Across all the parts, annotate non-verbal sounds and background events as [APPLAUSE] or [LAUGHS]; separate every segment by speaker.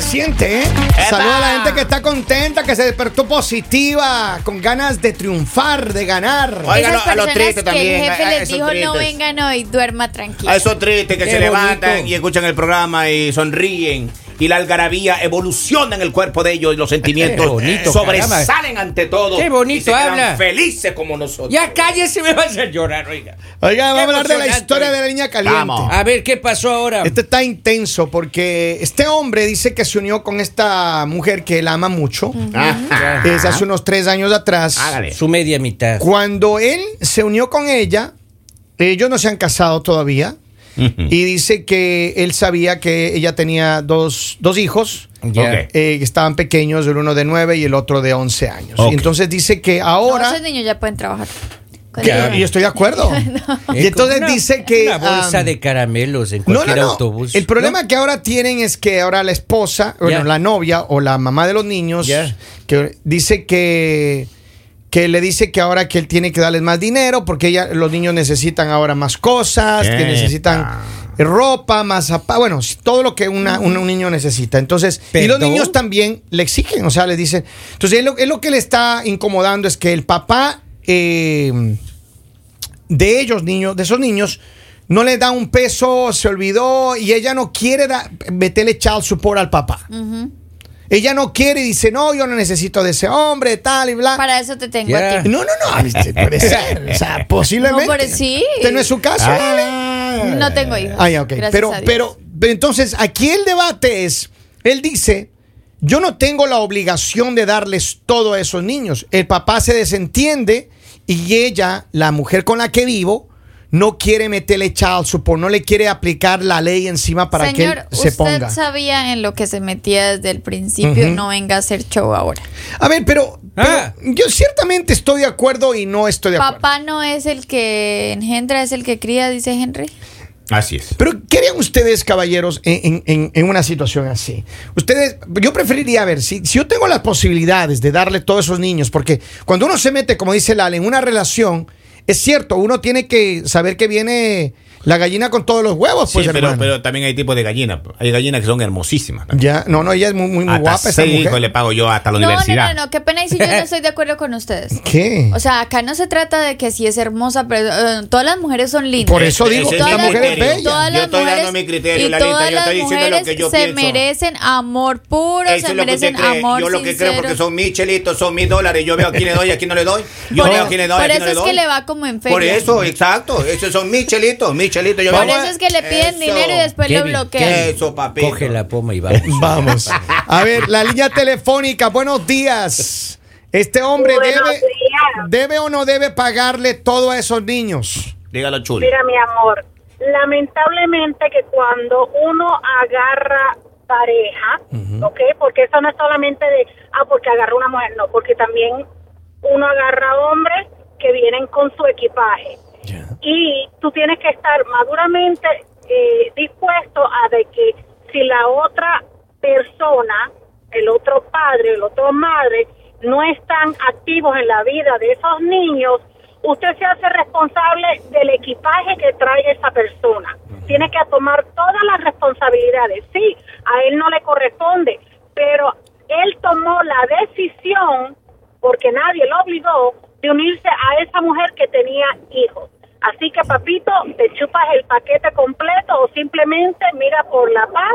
Speaker 1: se siente, ¿eh? Saluda a la gente que está contenta, que se despertó positiva, con ganas de triunfar, de ganar.
Speaker 2: Oiga,
Speaker 3: Esas
Speaker 2: a los tristes también,
Speaker 3: el jefe
Speaker 2: a- a
Speaker 3: les
Speaker 2: esos
Speaker 3: dijo no
Speaker 2: tristes.
Speaker 3: vengan hoy, duerma tranquilo.
Speaker 2: A esos tristes que
Speaker 4: Qué
Speaker 2: se levantan y escuchan el programa y sonríen. Y la algarabía evoluciona en el cuerpo de ellos y los sentimientos
Speaker 4: bonito,
Speaker 2: sobresalen ante todo.
Speaker 4: Qué bonito
Speaker 2: y se
Speaker 4: habla.
Speaker 2: felices como nosotros.
Speaker 4: Ya cállese, me vas a hacer llorar, oiga.
Speaker 1: Oiga, vamos a hablar de la historia de la niña caliente.
Speaker 2: Vamos.
Speaker 4: A ver, ¿qué pasó ahora?
Speaker 1: Este está intenso porque este hombre dice que se unió con esta mujer que él ama mucho.
Speaker 2: Ajá.
Speaker 1: Es hace unos tres años atrás.
Speaker 2: Hágale.
Speaker 4: Su media mitad.
Speaker 1: Cuando él se unió con ella, ellos no se han casado todavía. [LAUGHS] Y dice que él sabía que ella tenía dos, dos hijos
Speaker 4: Ya.
Speaker 2: Ok.
Speaker 1: eh, que estaban pequeños, el uno de 9 y el otro de 11 años.
Speaker 2: Ok.
Speaker 1: Y entonces dice que
Speaker 3: No,
Speaker 1: ahora...
Speaker 3: esos niños ya pueden trabajar. Dinero.
Speaker 1: y estoy de acuerdo. [LAUGHS]
Speaker 4: Es
Speaker 1: Y entonces
Speaker 4: una-
Speaker 1: dice que...
Speaker 4: Una bolsa
Speaker 1: ah,
Speaker 4: de caramelos en
Speaker 1: no, no,
Speaker 4: cualquier
Speaker 1: no.
Speaker 4: autobús.
Speaker 1: El problema
Speaker 4: ¿no?
Speaker 1: que ahora tienen es que ahora la esposa, bueno,
Speaker 4: Ya.
Speaker 1: la novia o la mamá de los niños,
Speaker 4: Ya.
Speaker 1: que dice que que le dice que ahora que él tiene que darles más dinero porque ella, los niños necesitan ahora más cosas, que necesitan ropa, más zapa- bueno, todo lo que una- un, un niño necesita. Entonces, y los niños también le exigen, o sea, le dicen. Entonces, él lo, él lo que le está incomodando es que el papá eh, de ellos, niños, de esos niños, no le da un peso, se olvidó y ella no quiere da- meterle child support al papá. Ella no quiere y dice, no, yo no necesito de ese hombre, tal y bla.
Speaker 3: Para eso te tengo a ti.
Speaker 1: No, no, no, puede ser, o [LAUGHS] sea, posiblemente.
Speaker 3: No, pero sí.
Speaker 1: Este no es su caso.
Speaker 3: No tengo hijos.
Speaker 1: Ah, ok.
Speaker 3: Gracias
Speaker 1: Pero,
Speaker 3: a Dios.
Speaker 1: pero, pero entonces, aquí el debate es, él dice, yo no tengo la obligación de darles todo a esos niños. El papá se desentiende y ella, la mujer con la que vivo, no quiere meterle child support, no le quiere aplicar la ley encima para
Speaker 3: Señor,
Speaker 1: que él se
Speaker 3: usted
Speaker 1: ponga.
Speaker 3: sabía en lo que se metía desde el principio. No venga a hacer show ahora.
Speaker 1: A ver, pero, pero
Speaker 4: Ah.
Speaker 1: yo ciertamente estoy de acuerdo y no estoy de acuerdo.
Speaker 3: Papá no es el que engendra, es el que cría, dice Henry.
Speaker 2: Así es.
Speaker 1: Pero, ¿qué harían ustedes, caballeros, en, en- en una situación así? Ustedes, yo preferiría ver, si, si yo tengo las posibilidades de darle todos esos niños, porque cuando uno se mete, como dice Lale, en una relación, es cierto, uno tiene que saber que viene la gallina con todos los huevos, pues,
Speaker 2: sí, pero,
Speaker 1: hermano.
Speaker 2: pero también hay tipos de gallinas. Hay gallinas que son hermosísimas. también.
Speaker 1: Ya, no, no, ella es muy, muy, muy
Speaker 2: hasta
Speaker 1: guapa esa
Speaker 2: seis
Speaker 1: mujer.
Speaker 2: hijos le pago yo hasta la
Speaker 3: No, no,
Speaker 2: universidad.
Speaker 3: no, no, qué pena y si yo no [LAUGHS] estoy de acuerdo con ustedes.
Speaker 1: ¿Qué?
Speaker 3: O sea, acá no se trata de que si es hermosa, pero eh, todas las mujeres son lindas.
Speaker 1: Por eso digo, esta
Speaker 3: las
Speaker 1: mujer es bella.
Speaker 3: Todas
Speaker 2: Yo
Speaker 3: las
Speaker 2: estoy dando
Speaker 3: mujeres,
Speaker 2: mi criterio,
Speaker 3: y
Speaker 2: Lalita,
Speaker 3: todas
Speaker 2: yo
Speaker 3: las
Speaker 2: estoy diciendo lo
Speaker 3: mujeres
Speaker 2: que yo
Speaker 3: se
Speaker 2: pienso.
Speaker 3: merecen amor puro,
Speaker 2: Eso
Speaker 3: se
Speaker 2: que
Speaker 3: merecen amor
Speaker 2: Yo lo que
Speaker 3: sincero.
Speaker 2: creo porque son mis chelitos, son mis dólares. Yo veo a quién le doy, a quién no le doy. Yo
Speaker 3: por
Speaker 2: veo a
Speaker 3: eso,
Speaker 2: quién le doy,
Speaker 3: por
Speaker 2: a quién
Speaker 3: eso
Speaker 2: no le
Speaker 3: es que le va como en feria.
Speaker 2: Por eso, exacto. Esos son mis chelitos, mis Yo
Speaker 3: Por eso es que le piden
Speaker 2: Eso.
Speaker 3: dinero y después lo
Speaker 4: Kevin,
Speaker 3: bloquean.
Speaker 2: Eso, papito.
Speaker 4: Coge la poma y vamos. [LAUGHS]
Speaker 1: Vamos. A ver, la línea telefónica, buenos días. Este hombre
Speaker 5: Buenos
Speaker 1: debe,
Speaker 5: días.
Speaker 1: debe o no debe pagarle todo a esos niños.
Speaker 2: Dígalo, chulo.
Speaker 5: Mira, mi amor, lamentablemente que cuando uno agarra pareja, ¿ok? Porque eso no es solamente de, ah, porque agarra una mujer, no, porque también uno agarra hombres que vienen con su equipaje. Y tú tienes que estar maduramente eh, dispuesto a de que si la otra persona, el otro padre, el otro madre, no están activos en la vida de esos niños, usted se hace responsable del equipaje que trae esa persona. Tiene que tomar todas las responsabilidades. Sí, a él no le corresponde, pero él tomó la decisión, porque nadie lo obligó, de unirse a esa mujer que tenía hijos. Así que, papito, te chupas el paquete completo o simplemente mira por la paz,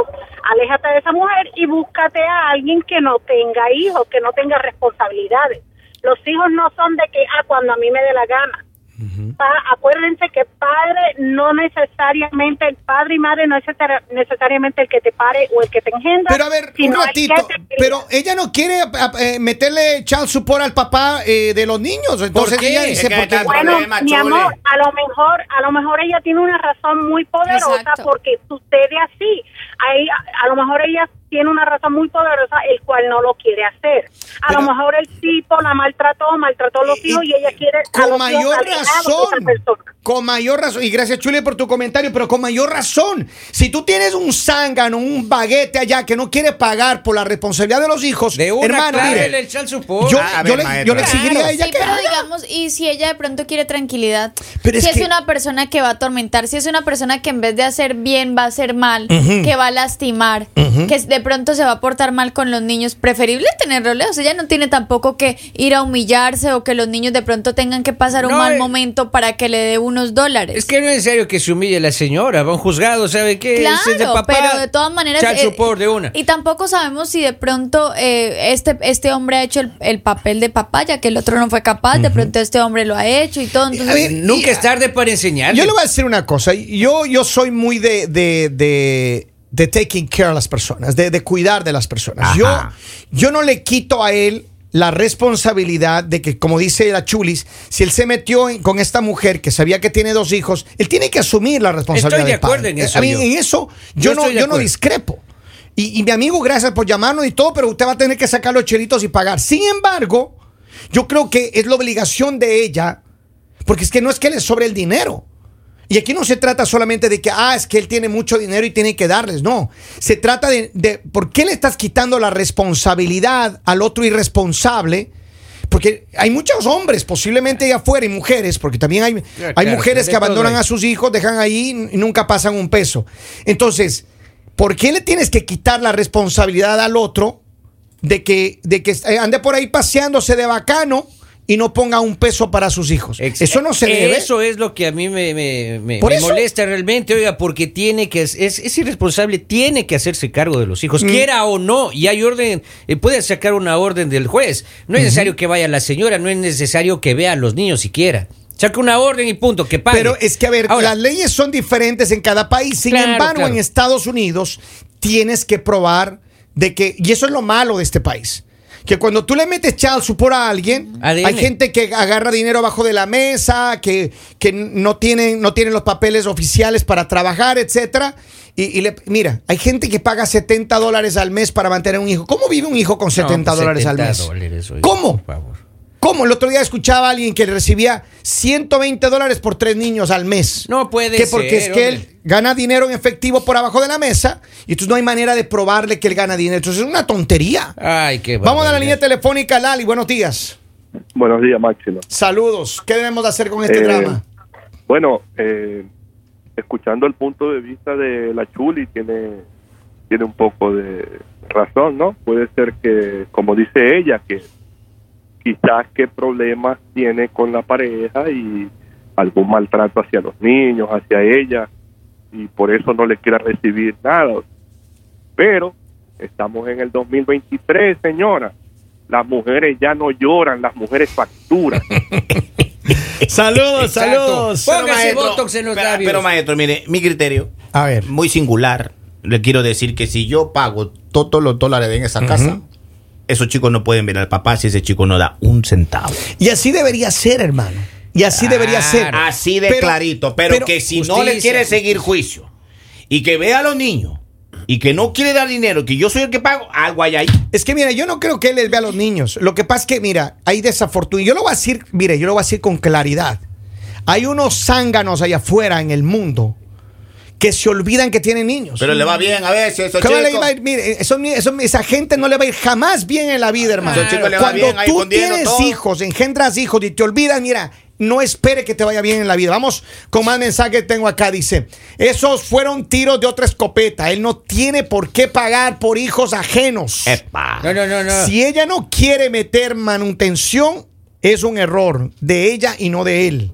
Speaker 5: aléjate de esa mujer y búscate a alguien que no tenga hijos, que no tenga responsabilidades. Los hijos no son de que, ah, cuando a mí me dé la gana. Pa- acuérdense que padre no necesariamente, el padre y madre no es necesar- necesariamente el que te pare o el que te engendra.
Speaker 1: Pero a ver, un ratito.
Speaker 5: te.
Speaker 1: Pero ella no quiere a- eh, meterle child support al papá eh, de los niños. Entonces
Speaker 4: qué?
Speaker 1: ella dice,
Speaker 5: Bueno,
Speaker 2: problema,
Speaker 5: mi amor, a lo mejor, a lo mejor ella tiene una razón muy poderosa
Speaker 3: Exacto.
Speaker 5: porque sucede así. Ahí, a, a lo mejor ella tiene una razón muy poderosa el cual no lo quiere hacer. A
Speaker 1: Pero-
Speaker 5: lo mejor el tipo la maltrató, maltrató a los hijos y ella quiere a
Speaker 1: con
Speaker 5: los hijos
Speaker 1: mayor razón, con mayor razón. Y gracias, Chuli, por tu comentario, pero con mayor razón. Si tú tienes un zángano, un baguete allá que no quiere pagar por la responsabilidad de los hijos,
Speaker 4: De una
Speaker 1: hermano,
Speaker 4: clave
Speaker 1: mire,
Speaker 4: el
Speaker 1: yo,
Speaker 2: A
Speaker 1: yo
Speaker 2: ver,
Speaker 1: le, yo le exigiría a ella
Speaker 3: Sí,
Speaker 1: que
Speaker 3: pero
Speaker 1: haga.
Speaker 3: digamos, y si ella de pronto quiere tranquilidad,
Speaker 1: Pero es
Speaker 3: si es
Speaker 1: que-
Speaker 3: una persona que va a atormentar, si es una persona que en vez de hacer bien va a hacer mal, que va a lastimar, que de pronto se va a portar mal con los niños, preferible tenerlo lejos. Ella no tiene tampoco que ir a humillarse o que los niños de pronto tengan que pasar un
Speaker 4: No,
Speaker 3: mal
Speaker 4: eh,
Speaker 3: momento para que le dé unos dólares.
Speaker 4: Es que no es necesario que se humille la señora. Va a un juzgado, ¿sabe qué?
Speaker 3: Claro,
Speaker 4: Ese es de papá,
Speaker 3: pero de todas maneras. eh,
Speaker 4: de una.
Speaker 3: Y tampoco sabemos si de pronto eh, este, este hombre ha hecho el, el papel de papá, ya que el otro no fue capaz. De pronto este hombre lo ha hecho y todo. Entonces,
Speaker 1: A ver,
Speaker 4: Nunca
Speaker 1: y-
Speaker 4: es tarde para enseñarle.
Speaker 1: Yo le voy a decir una cosa. Yo, yo soy muy de, de, de, de taking care a las personas, de, de cuidar de las personas. Yo, yo no le quito a él la responsabilidad de que, como dice la Chulis, si él se metió en- con esta mujer que sabía que tiene dos hijos, él tiene que asumir la responsabilidad.
Speaker 4: Estoy de
Speaker 1: padre.
Speaker 4: acuerdo en eso
Speaker 1: A mí,
Speaker 4: yo.
Speaker 1: en eso yo,
Speaker 4: Yo
Speaker 1: no, yo no discrepo. Y, y mi amigo, gracias por llamarnos y todo, pero usted va a tener que sacar los chelitos y pagar. Sin embargo, yo creo que es la obligación de ella, porque es que no es que le sobre el dinero. Y aquí no se trata solamente de que, ah, es que él tiene mucho dinero y tiene que darles. No. Se trata de, de por qué le estás quitando la responsabilidad al otro irresponsable. Porque hay muchos hombres, posiblemente allá afuera, y mujeres, porque también hay,
Speaker 4: Claro,
Speaker 1: hay mujeres que abandonan a sus hijos, dejan ahí y nunca pasan un peso. Entonces, ¿por qué le tienes que quitar la responsabilidad al otro de que, de que ande por ahí paseándose de bacano y no ponga un peso para sus hijos? Eso no se debe.
Speaker 4: Eso es lo que a mí me, me- me-
Speaker 1: Por
Speaker 4: me
Speaker 1: eso-
Speaker 4: molesta realmente, oiga, porque tiene que es, es, es irresponsable, tiene que hacerse cargo de los
Speaker 1: Mm.
Speaker 4: hijos, quiera o no, y hay orden, eh, puede sacar una orden del juez. No es necesario que vaya la señora, no es necesario que vea a los niños siquiera. Saca una orden y punto, que pague.
Speaker 1: Pero es que, a ver,
Speaker 4: Ahora,
Speaker 1: las leyes son diferentes en cada país. Sin
Speaker 4: Claro,
Speaker 1: embargo,
Speaker 4: claro.
Speaker 1: en Estados Unidos tienes que probar de que, y eso es lo malo de este país, que cuando tú le metes child support a alguien,
Speaker 4: ADN.
Speaker 1: hay gente que agarra dinero abajo de la mesa, que, que no, tienen, no tienen los papeles oficiales para trabajar, etcétera. Y, y le- mira, hay gente que paga 70 dólares al mes para mantener un hijo. ¿Cómo vive un hijo con 70
Speaker 4: pues,
Speaker 1: dólares al
Speaker 4: 70
Speaker 1: mes?
Speaker 4: dólares, oiga,
Speaker 1: ¿Cómo?
Speaker 4: por favor.
Speaker 1: ¿Cómo? El otro día escuchaba a alguien que recibía 120 dólares por tres niños al mes.
Speaker 4: No puede
Speaker 1: que porque
Speaker 4: ser,
Speaker 1: es que
Speaker 4: hombre.
Speaker 1: él gana dinero en efectivo por abajo de la mesa y entonces no hay manera de probarle que él gana dinero. Entonces es una tontería.
Speaker 4: Ay, qué
Speaker 1: Vamos a la línea telefónica, Lali. Buenos días.
Speaker 6: Buenos días, Máximo.
Speaker 1: Saludos. ¿Qué debemos de hacer con este
Speaker 6: Eh,
Speaker 1: drama?
Speaker 6: Bueno, eh, escuchando el punto de vista de la Chuli, tiene, tiene un poco de razón, ¿no? Puede ser que, como dice ella, que quizás qué problemas tiene con la pareja y algún maltrato hacia los niños, hacia ella, y por eso no le quiera recibir nada. Pero estamos en el 2023, señora. Las mujeres ya no lloran, las mujeres facturan. [LAUGHS]
Speaker 1: Saludos,
Speaker 4: Exacto.
Speaker 1: saludos.
Speaker 4: Póngase Botox en los
Speaker 2: pero,
Speaker 4: labios.
Speaker 2: pero, maestro, mire, mi criterio,
Speaker 1: A ver.
Speaker 2: muy singular, le quiero decir que si yo pago todos los dólares en esa casa, esos chicos no pueden ver al papá si ese chico no da un centavo.
Speaker 1: Y así debería ser, hermano. Y así debería ser.
Speaker 2: Así de
Speaker 1: Pero-
Speaker 2: clarito. Pero,
Speaker 1: pero
Speaker 2: que si no le quiere seguir juicio y que vea a los niños y que no quiere dar dinero, que yo soy el que pago, algo hay ahí.
Speaker 1: Es que mira, yo no creo que él les vea a los niños. Lo que pasa es que, mira, hay desafortunado. Yo lo voy a decir, mire, yo lo voy a decir con claridad. Hay unos zánganos allá afuera en el mundo que se olvidan que tienen niños.
Speaker 2: Pero le va bien a veces. Esos
Speaker 1: ¿Cómo le
Speaker 2: chicos.
Speaker 1: va a ir? Mire, eso- eso- esa gente no le va a ir jamás bien en la vida, hermano.
Speaker 2: Esos chicos le va
Speaker 1: Cuando
Speaker 2: bien
Speaker 1: tú tienes
Speaker 2: todo.
Speaker 1: hijos, engendras hijos y te olvidas, mira, no espere que te vaya bien en la vida. Vamos con más mensaje que tengo acá. Dice, esos fueron tiros de otra escopeta. Él no tiene por qué pagar por hijos ajenos.
Speaker 2: Epa.
Speaker 4: No, no, no, no.
Speaker 1: Si ella no quiere meter manutención, es un error de ella y no de él.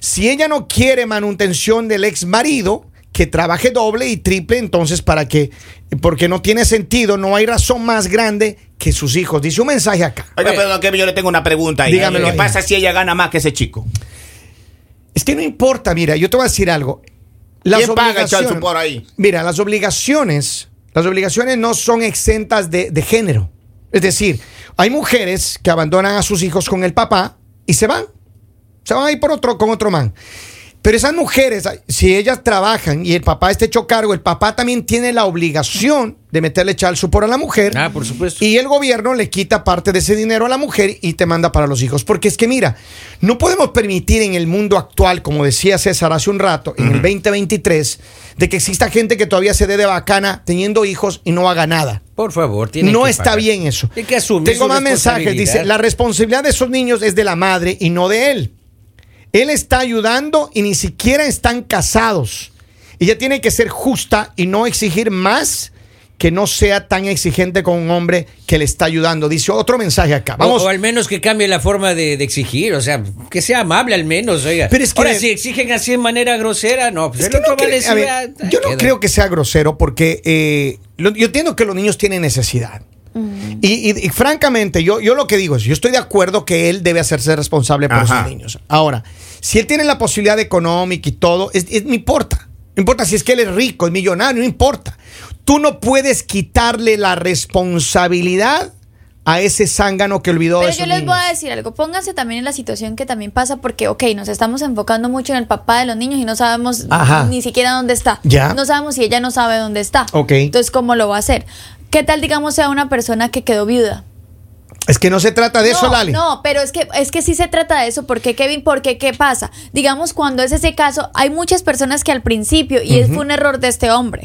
Speaker 1: Si ella no quiere manutención del ex marido, que trabaje doble y triple, entonces para que, porque no tiene sentido, no hay razón más grande que sus hijos. Dice un mensaje acá.
Speaker 2: Oiga, don Kevin, yo le tengo una pregunta ahí.
Speaker 1: Dígamelo
Speaker 2: ¿Qué
Speaker 1: ahí.
Speaker 2: pasa si ella gana más que ese chico?
Speaker 1: Es que no importa, mira, yo te voy a decir algo.
Speaker 2: ¿Quién paga support ahí?
Speaker 1: Mira, las obligaciones, las obligaciones no son exentas de, de género. Es decir, hay mujeres que abandonan a sus hijos con el papá y se van. Se van a ir por otro, con otro man. Pero esas mujeres, si ellas trabajan y el papá está hecho cargo, el papá también tiene la obligación de meterle child support a la mujer.
Speaker 4: Ah, por supuesto.
Speaker 1: Y el gobierno le quita parte de ese dinero a la mujer y te manda para los hijos. Porque es que mira, no podemos permitir en el mundo actual, como decía César hace un rato, en el 2023, de que exista gente que todavía se dé de bacana teniendo hijos y no haga nada.
Speaker 4: Por favor, tiene
Speaker 1: No
Speaker 4: que
Speaker 1: está
Speaker 4: pagar.
Speaker 1: bien eso.
Speaker 4: Que asumir
Speaker 1: Tengo más mensajes. Dice, la responsabilidad de esos niños es de la madre y no de él. Él está ayudando y ni siquiera están casados. Ella tiene que ser justa y no exigir más que no sea tan exigente con un hombre que le está ayudando. Dice otro mensaje acá. Vamos.
Speaker 4: O, o al menos que cambie la forma de, de exigir, o sea, que sea amable al menos, oiga.
Speaker 1: Pero es que-
Speaker 4: Ahora, si exigen así de manera grosera, no, pues
Speaker 1: Es que no
Speaker 4: a
Speaker 1: ver, yo no
Speaker 4: queda.
Speaker 1: creo que sea grosero porque eh, lo- yo entiendo que los niños tienen necesidad. Y, y- y francamente, yo, yo lo que digo es, yo estoy de acuerdo que él debe hacerse responsable por
Speaker 2: Ajá.
Speaker 1: esos niños. Ahora, si él tiene la posibilidad económica y todo, es, es- no importa. No importa si es que él es rico, es millonario, no importa. Tú no puedes quitarle la responsabilidad a ese zángano que olvidó de
Speaker 3: Pero
Speaker 1: sus
Speaker 3: yo les voy a decir algo, pónganse también en la situación que también pasa porque, ok, nos estamos enfocando mucho en el papá de los niños y no sabemos
Speaker 1: Ajá.
Speaker 3: ni siquiera dónde está.
Speaker 1: Ya.
Speaker 3: No sabemos si ella no sabe dónde está.
Speaker 1: Ok.
Speaker 3: Entonces, ¿cómo lo va a hacer? ¿Qué tal, digamos, sea una persona que quedó viuda?
Speaker 1: Es que no se trata de eso, Lali.
Speaker 3: No, pero es que es que sí se trata de eso, porque Kevin, porque qué pasa? Digamos cuando es ese caso, hay muchas personas que al principio y es- fue un error de este hombre.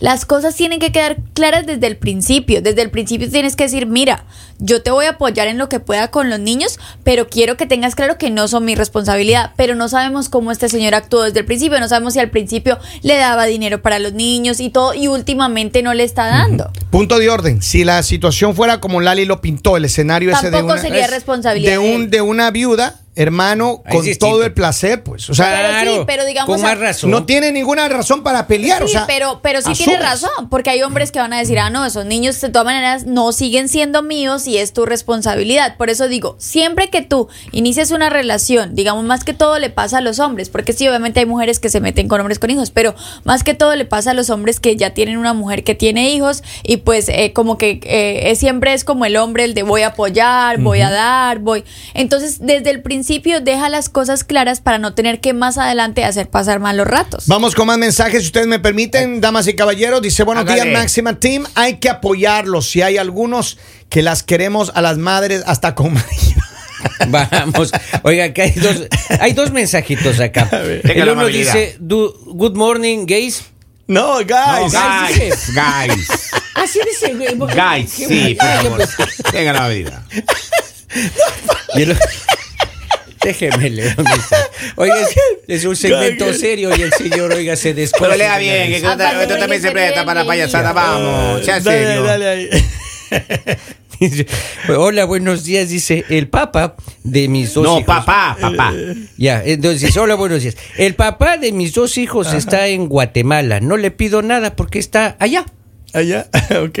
Speaker 3: Las cosas tienen que quedar claras desde el principio. Desde el principio tienes que decir, mira, yo te voy a apoyar en lo que pueda con los niños, pero quiero que tengas claro que no son mi responsabilidad. Pero no sabemos cómo este señor actuó desde el principio. No sabemos si al principio le daba dinero para los niños y todo, y últimamente no le está dando.
Speaker 1: Punto de orden. Si la situación fuera como Lali lo pintó, el escenario ese de
Speaker 3: Tampoco
Speaker 1: una,
Speaker 3: sería
Speaker 1: es-
Speaker 3: responsabilidad
Speaker 1: de,
Speaker 3: de
Speaker 1: un, de una viuda, hermano,
Speaker 4: Ahí
Speaker 1: con
Speaker 4: es distinto.
Speaker 1: todo el placer, pues. O sea,
Speaker 3: Pero sí, pero digamos
Speaker 4: con
Speaker 3: a-
Speaker 4: más razón.
Speaker 1: no tiene ninguna razón para pelear.
Speaker 3: Sí,
Speaker 1: o sea,
Speaker 3: pero, pero sí tiene razón, porque hay hombres que van a decir, ah, no, esos niños de todas maneras no siguen siendo míos y es tu responsabilidad. Por eso digo, siempre que tú inicias una relación, digamos, más que todo le pasa a los hombres, porque sí, obviamente hay mujeres que se meten con hombres con hijos, pero más que todo le pasa a los hombres que ya tienen una mujer que tiene hijos y pues eh, como que eh, es- siempre es como el hombre el de voy a apoyar, voy a dar, voy. Entonces, desde el principio deja las cosas claras para no tener que más adelante hacer pasar malos ratos.
Speaker 1: Vamos con más mensajes, si ustedes me permiten, damas y caballeros. Dice, buenos días, Máxima Team. Hay que apoyarlos. Si hay algunos que las queremos a las madres hasta con marido. [LAUGHS]
Speaker 4: Vamos, oiga, que hay dos, hay dos mensajitos acá. El uno dice, "Du- Good morning, gays.
Speaker 1: No, guys.
Speaker 2: No,
Speaker 4: guys,
Speaker 2: guys, guys.
Speaker 4: Así dice, güey.
Speaker 2: Guys, sí, favor. Tenga la medida.
Speaker 4: Y el- Déjeme leer. [LAUGHS] Oiga, es, es un segmento serio y el señor, oiga, se descoge.
Speaker 2: Pero lea bien, que esto también se presta para
Speaker 3: ríe
Speaker 2: payasada. Vamos, sea
Speaker 1: Dale,
Speaker 2: serio.
Speaker 1: dale ahí. [LAUGHS]
Speaker 4: Dice, Hola, buenos días, dice el papá de mis dos
Speaker 2: No,
Speaker 4: hijos.
Speaker 2: papá, papá.
Speaker 4: Ya, entonces, dice, hola, buenos días. El papá de mis dos hijos está en Guatemala. No le pido nada porque está allá.
Speaker 1: Allá, [LAUGHS] ok.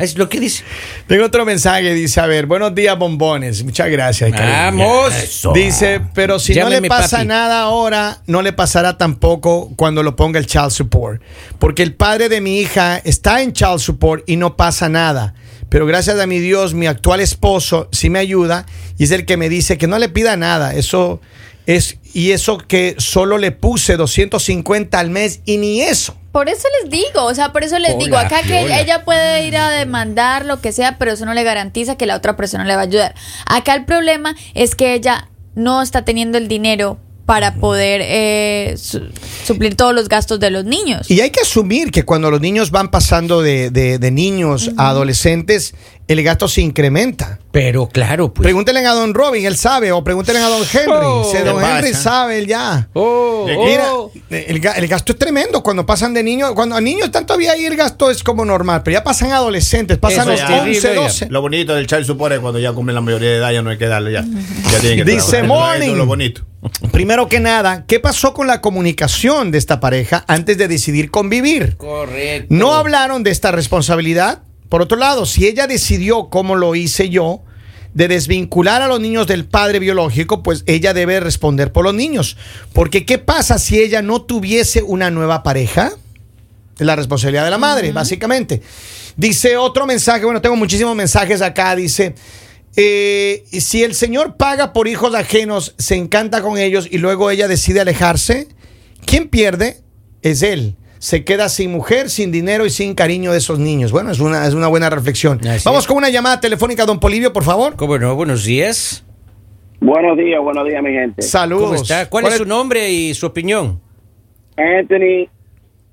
Speaker 4: Es lo que dice.
Speaker 1: Tengo otro mensaje, dice, a ver, buenos días, bombones. Muchas gracias. cariño.
Speaker 4: Vamos.
Speaker 1: Dice, pero si no le pasa
Speaker 4: papi.
Speaker 1: nada ahora, no le pasará tampoco cuando lo ponga el child support. Porque el padre de mi hija está en child support y no pasa nada. Pero gracias a mi Dios, mi actual esposo sí me ayuda y es el que me dice que no le pida nada. Eso es, y eso que solo le puse 250 al mes y ni eso.
Speaker 3: Por eso les digo, o sea, por eso les
Speaker 4: Hola,
Speaker 3: digo, acá que ella puede ir a demandar lo que sea, pero eso no le garantiza que la otra persona le va a ayudar. Acá el problema es que ella no está teniendo el dinero para poder eh, su- suplir todos los gastos de los niños.
Speaker 1: Y hay que asumir que cuando los niños van pasando de, de- de niños a adolescentes, el gasto se incrementa.
Speaker 4: Pero claro, pues.
Speaker 1: Pregúntenle a don Robin, él sabe, o pregúntenle a don Henry.
Speaker 4: Oh,
Speaker 1: si don
Speaker 2: ¿qué
Speaker 1: Henry sabe, él ya.
Speaker 4: Oh,
Speaker 1: Mira,
Speaker 4: oh.
Speaker 1: el, ga- el gasto es tremendo cuando pasan de niños. Cuando a niños están todavía ahí, el gasto es como normal, pero ya pasan adolescentes, pasan
Speaker 4: Eso
Speaker 1: los
Speaker 4: es
Speaker 1: 11,
Speaker 4: terrible, oiga.
Speaker 1: 12.
Speaker 2: Lo bonito del child support es cuando ya cumplen la mayoría de edad, ya no hay que darle ya. Ya tienen que
Speaker 1: Dice morning.
Speaker 2: Lo bonito.
Speaker 1: Primero que nada, ¿qué pasó con la comunicación de esta pareja antes de decidir convivir?
Speaker 4: Correcto.
Speaker 1: No hablaron de esta responsabilidad. Por otro lado, si ella decidió, como lo hice yo, de desvincular a los niños del padre biológico, pues ella debe responder por los niños. Porque ¿qué pasa si ella no tuviese una nueva pareja? Es la responsabilidad de la madre, básicamente. Dice otro mensaje, bueno, tengo muchísimos mensajes acá, dice, eh, si el señor paga por hijos ajenos, se encanta con ellos y luego ella decide alejarse, ¿quién pierde? Es él. Se queda sin mujer, sin dinero y sin cariño de esos niños. Bueno, es una, es una buena reflexión.
Speaker 4: Así
Speaker 1: Vamos
Speaker 4: es.
Speaker 1: con una llamada telefónica, don Polivio, por favor.
Speaker 4: ¿Cómo no? Buenos días.
Speaker 7: Buenos días, buenos días, mi gente.
Speaker 1: Saludos.
Speaker 4: ¿Cómo está? ¿Cuál, es su nombre y su opinión?
Speaker 7: Anthony,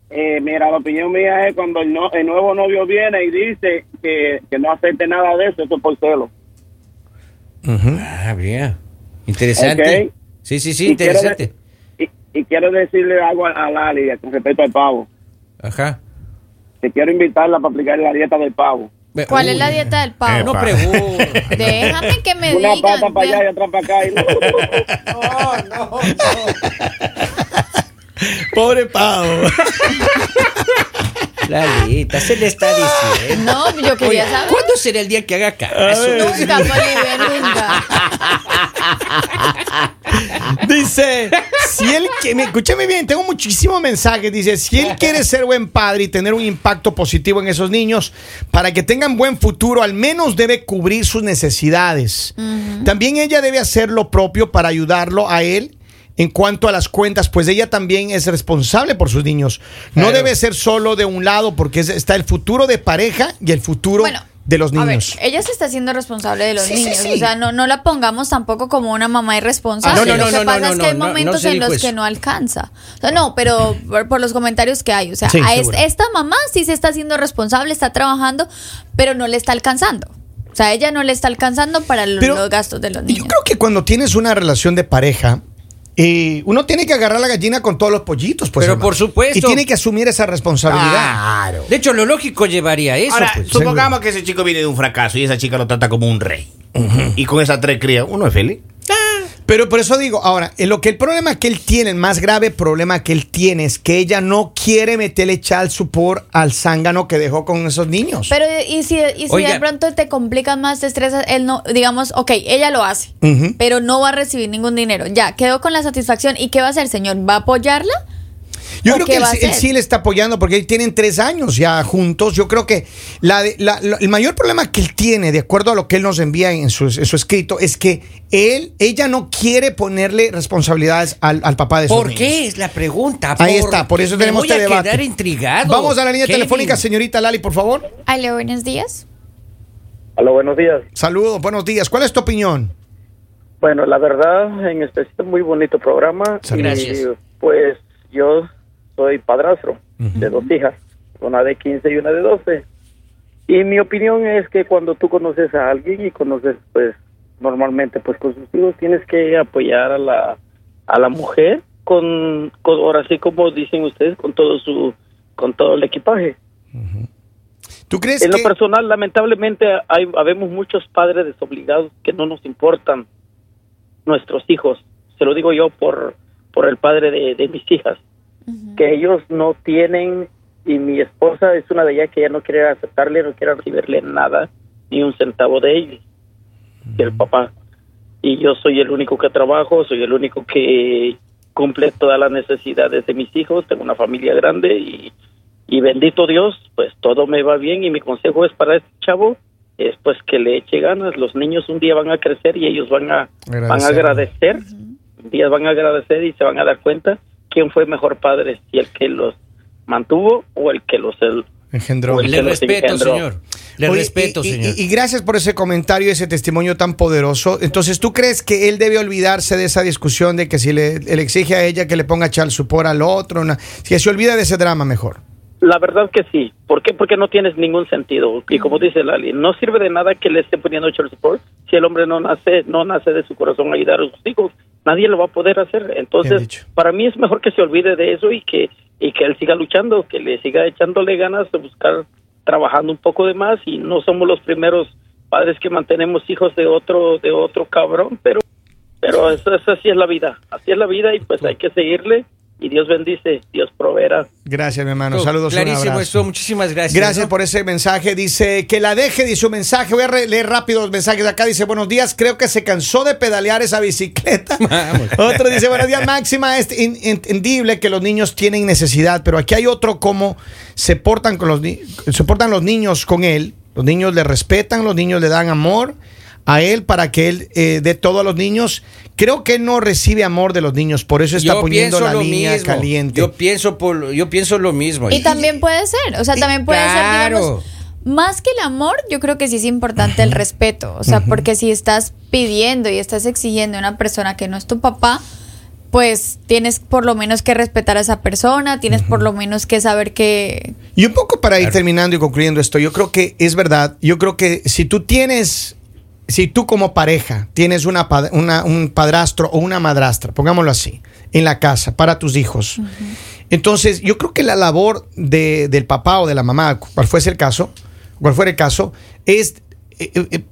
Speaker 7: eh, mira, la opinión mía es cuando el, no- el nuevo novio viene y dice que, que no acepte nada de eso, eso es por celo.
Speaker 4: Ah, bien. Interesante. Sí, sí, sí, interesante.
Speaker 7: Y, quiero decirle algo a, a Lali con respecto al pavo.
Speaker 4: Ajá.
Speaker 7: Que quiero invitarla para aplicar la dieta del pavo.
Speaker 3: ¿Cuál es la dieta del pavo?
Speaker 4: No
Speaker 2: Epa.
Speaker 4: pregunte. [LAUGHS]
Speaker 3: Déjame que me
Speaker 7: Una
Speaker 3: digan.
Speaker 7: pata para allá y otra para acá. Y... [LAUGHS]
Speaker 1: Pobre pavo. [LAUGHS]
Speaker 4: Lalita, se le está diciendo.
Speaker 3: No, yo quería
Speaker 4: Oye,
Speaker 3: saber.
Speaker 4: ¿Cuándo será el día que haga caso?
Speaker 3: Nunca, Bolivia, nunca. [LAUGHS]
Speaker 1: Dice, si él, que, me- escúchame bien, tengo muchísimos mensajes. Dice, si él quiere ser buen padre y tener un impacto positivo en esos niños, para que tengan buen futuro, al menos debe cubrir sus necesidades. También ella debe hacer lo propio para ayudarlo a él. En cuanto a las cuentas, pues ella también es responsable por sus niños. No
Speaker 4: Claro.
Speaker 1: debe ser solo de un lado, porque es- está el futuro de pareja y el futuro
Speaker 3: Bueno,
Speaker 1: de los
Speaker 3: A ver,
Speaker 1: niños.
Speaker 3: ella se está haciendo responsable de los
Speaker 1: Sí,
Speaker 3: niños.
Speaker 1: sí.
Speaker 3: O sea, no, no la pongamos tampoco como una mamá irresponsable.
Speaker 4: Ah, no, no,
Speaker 3: Lo
Speaker 4: no,
Speaker 3: que
Speaker 4: no,
Speaker 3: pasa
Speaker 4: no,
Speaker 3: es
Speaker 4: no,
Speaker 3: que hay
Speaker 4: no, no
Speaker 3: momentos en los que
Speaker 4: eso.
Speaker 3: no alcanza. O sea, no, pero por, por los comentarios que hay. O sea,
Speaker 1: Sí,
Speaker 3: a es- esta mamá sí se está haciendo responsable, está trabajando, pero no le está alcanzando. O sea, ella no le está alcanzando para
Speaker 1: Pero
Speaker 3: los gastos de los
Speaker 1: Yo
Speaker 3: niños.
Speaker 1: creo que cuando tienes una relación de pareja, eh, uno tiene que agarrar la gallina con todos los pollitos, pues.
Speaker 4: Pero
Speaker 1: hermano.
Speaker 4: por supuesto.
Speaker 1: Y tiene que asumir esa responsabilidad.
Speaker 2: Claro.
Speaker 4: De hecho, lo lógico llevaría eso.
Speaker 2: Ahora,
Speaker 4: pues.
Speaker 2: supongamos que ese chico viene de un fracaso y esa chica lo trata como un rey. Y con esas tres crías, uno es feliz.
Speaker 1: Pero por eso digo, ahora, en lo que el problema que él tiene, el más grave problema que él tiene es que ella no quiere meterle chal supor al zángano que dejó con esos niños.
Speaker 3: Pero y si, y si
Speaker 4: Oiga.
Speaker 3: de pronto te complican más, te estresas, él no, digamos, ok, ella lo hace, pero no va a recibir ningún dinero. Ya, quedó con la satisfacción. ¿Y qué va a hacer, señor? ¿Va a apoyarla?
Speaker 1: Yo
Speaker 3: ¿O
Speaker 1: creo que él, sí- él
Speaker 3: hacer?
Speaker 1: sí le está apoyando porque tienen tres años ya juntos. Yo creo que la de- la- la- el mayor problema que él tiene, de acuerdo a lo que él nos envía en su, en su escrito, es que él, ella no quiere ponerle responsabilidades al, al papá de sus
Speaker 4: ¿Por
Speaker 1: niños.
Speaker 4: qué es la pregunta?
Speaker 1: Ahí
Speaker 4: ¿Por
Speaker 1: está, por eso tenemos
Speaker 4: voy
Speaker 1: este
Speaker 4: a
Speaker 1: debate.
Speaker 4: quedar intrigado.
Speaker 1: Vamos a la línea
Speaker 4: Kevin.
Speaker 1: telefónica, señorita Lali, por favor.
Speaker 3: Aló, buenos días.
Speaker 7: Hola, buenos días.
Speaker 1: Saludos, buenos días. ¿Cuál es tu opinión?
Speaker 7: Bueno, la verdad, en especial, muy bonito programa.
Speaker 4: Gracias.
Speaker 7: Y pues yo soy padrastro de dos hijas, una de 15 y una de 12. Y mi opinión es que cuando tú conoces a alguien y conoces, pues, normalmente, pues, con sus hijos, tienes que apoyar a la, a la mujer con, con, ahora sí, como dicen ustedes, con todo su, con todo el equipaje.
Speaker 1: ¿Tú crees
Speaker 7: En lo personal, lamentablemente, hay, habemos muchos padres desobligados que no nos importan nuestros hijos. Se lo digo yo por, por el padre de, de mis hijas, que ellos no tienen, y mi esposa es una de ellas que ya no quiere aceptarle, no quiere recibirle nada, ni un centavo de ellos, del papá. Y yo soy el único que trabajo, soy el único que cumple todas las necesidades de mis hijos, tengo una familia grande y y bendito Dios, pues todo me va bien y mi consejo es para este chavo es pues que le eche ganas. Los niños un día van a crecer y ellos van a van a
Speaker 1: Agradecer.
Speaker 7: agradecer, un día van a agradecer y se van a dar cuenta quién fue mejor padre, si el que los mantuvo o el que los el-
Speaker 1: engendró?
Speaker 7: Oye,
Speaker 4: Le respeto,
Speaker 7: engendró.
Speaker 4: señor. Le
Speaker 1: Oye,
Speaker 4: respeto,
Speaker 1: y, y-
Speaker 4: señor.
Speaker 1: Y, y gracias por ese comentario, ese testimonio tan poderoso. Entonces, ¿tú crees que él debe olvidarse de esa discusión de que si le, le exige a ella que le ponga chal supor al otro? na- que se olvide de ese drama mejor.
Speaker 7: La verdad que sí. ¿Por qué? Porque no tienes ningún sentido. Y como dice Lali, no sirve de nada que le esté poniendo child support si el hombre no nace, no nace de su corazón a ayudar a sus hijos. Nadie lo va a poder hacer. Entonces, para mí es mejor que se olvide de eso y que y que él siga luchando, que le siga echándole ganas de buscar trabajando un poco de más y no somos los primeros padres que mantenemos hijos de otro de otro cabrón, pero pero eso, eso así es la vida. Así es la vida y pues hay que seguirle y Dios bendice, Dios proveerá.
Speaker 1: Gracias, mi hermano. Saludos.
Speaker 4: Clarísimo esto, muchísimas gracias.
Speaker 1: Gracias
Speaker 4: ¿no?
Speaker 1: por ese mensaje. Dice que la deje, dice un mensaje. Voy a leer rápido los mensajes de acá. Dice, buenos días, creo que se cansó de pedalear esa bicicleta. [LAUGHS]
Speaker 4: Vamos.
Speaker 1: otro dice, buenos días, Máxima. Es in- entendible que los niños tienen necesidad, pero aquí hay otro cómo se portan, con los, ni- se portan los niños con él. Los niños le respetan, los niños le dan amor. A él para que él eh, dé todo a los niños. Creo que él no recibe amor de los niños, por eso está
Speaker 4: yo
Speaker 1: poniendo la línea
Speaker 4: mismo.
Speaker 1: caliente.
Speaker 4: Yo pienso por, yo pienso lo mismo.
Speaker 3: Y también puede ser, o sea, también puede
Speaker 4: claro.
Speaker 3: ser, digamos, más que el amor, yo creo que sí es importante el respeto, o sea, porque si estás pidiendo y estás exigiendo a una persona que no es tu papá, pues tienes por lo menos que respetar a esa persona, tienes por lo menos que saber que...
Speaker 1: Y un poco para ir terminando y concluyendo esto, yo creo que es verdad, yo creo que si tú tienes, si tú como pareja tienes una, una- un padrastro o una madrastra, pongámoslo así, en la casa para tus hijos, entonces yo creo que la labor de- del papá o de la mamá, cual fuese el caso, cual fuera el caso, es eh, eh, eh,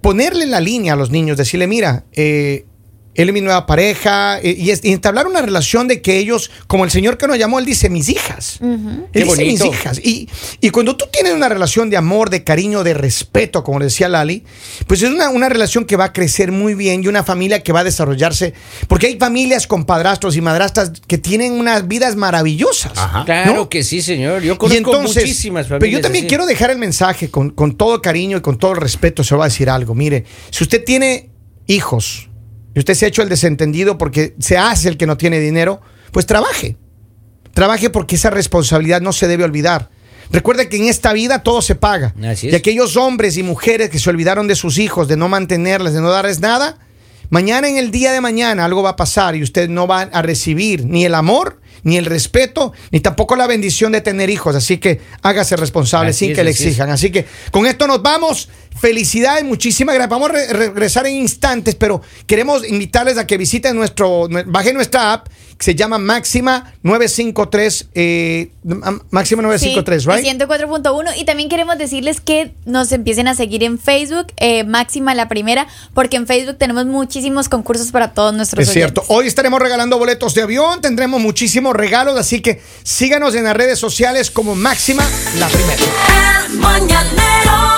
Speaker 1: ponerle la línea a los niños, decirle, mira, eh, él es mi nueva pareja, eh, y, es- y entablar una relación de que ellos, como el señor que nos llamó, él dice mis hijas. Él
Speaker 4: Qué
Speaker 1: dice mis hijas. Y, y cuando tú tienes una relación de amor, de cariño, de respeto, como le decía Lali, pues es una, una relación que va a crecer muy bien y una familia que va a desarrollarse. Porque hay familias con padrastros y madrastras que tienen unas vidas maravillosas.
Speaker 2: Ajá.
Speaker 4: Claro
Speaker 1: ¿no?
Speaker 4: que sí, señor. Yo conozco
Speaker 1: entonces,
Speaker 4: muchísimas familias.
Speaker 1: pero yo también
Speaker 4: así.
Speaker 1: quiero dejar el mensaje con, con todo cariño y con todo el respeto. Se va a decir algo. Mire, si usted tiene hijos y usted se ha hecho el desentendido porque se hace el que no tiene dinero, pues trabaje. Trabaje porque esa responsabilidad no se debe olvidar. Recuerde que en esta vida todo se paga.
Speaker 4: Así es.
Speaker 1: Y aquellos hombres y mujeres que se olvidaron de sus hijos, de no mantenerles, de no darles nada, mañana en el día de mañana algo va a pasar y usted no va a recibir ni el amor, ni el respeto, ni tampoco la bendición de tener hijos. Así que hágase responsable
Speaker 4: Así
Speaker 1: sin
Speaker 4: es,
Speaker 1: que le
Speaker 4: es.
Speaker 1: exijan. Así que con esto nos vamos. Felicidades, muchísimas gracias. Vamos a re- regresar en instantes, pero queremos invitarles a que visiten nuestro, nue- bajen nuestra app que se llama Máxima 953, eh, Máxima 953,
Speaker 3: Sí,
Speaker 1: right?
Speaker 3: y 104.1 y también queremos decirles que nos empiecen a seguir en Facebook, eh, Máxima la primera, porque en Facebook tenemos muchísimos concursos para todos nuestros
Speaker 1: Es cierto.
Speaker 3: oyentes.
Speaker 1: Hoy estaremos regalando boletos de avión, tendremos muchísimos regalos, así que síganos en las redes sociales como Máxima la primera.
Speaker 8: El mañanero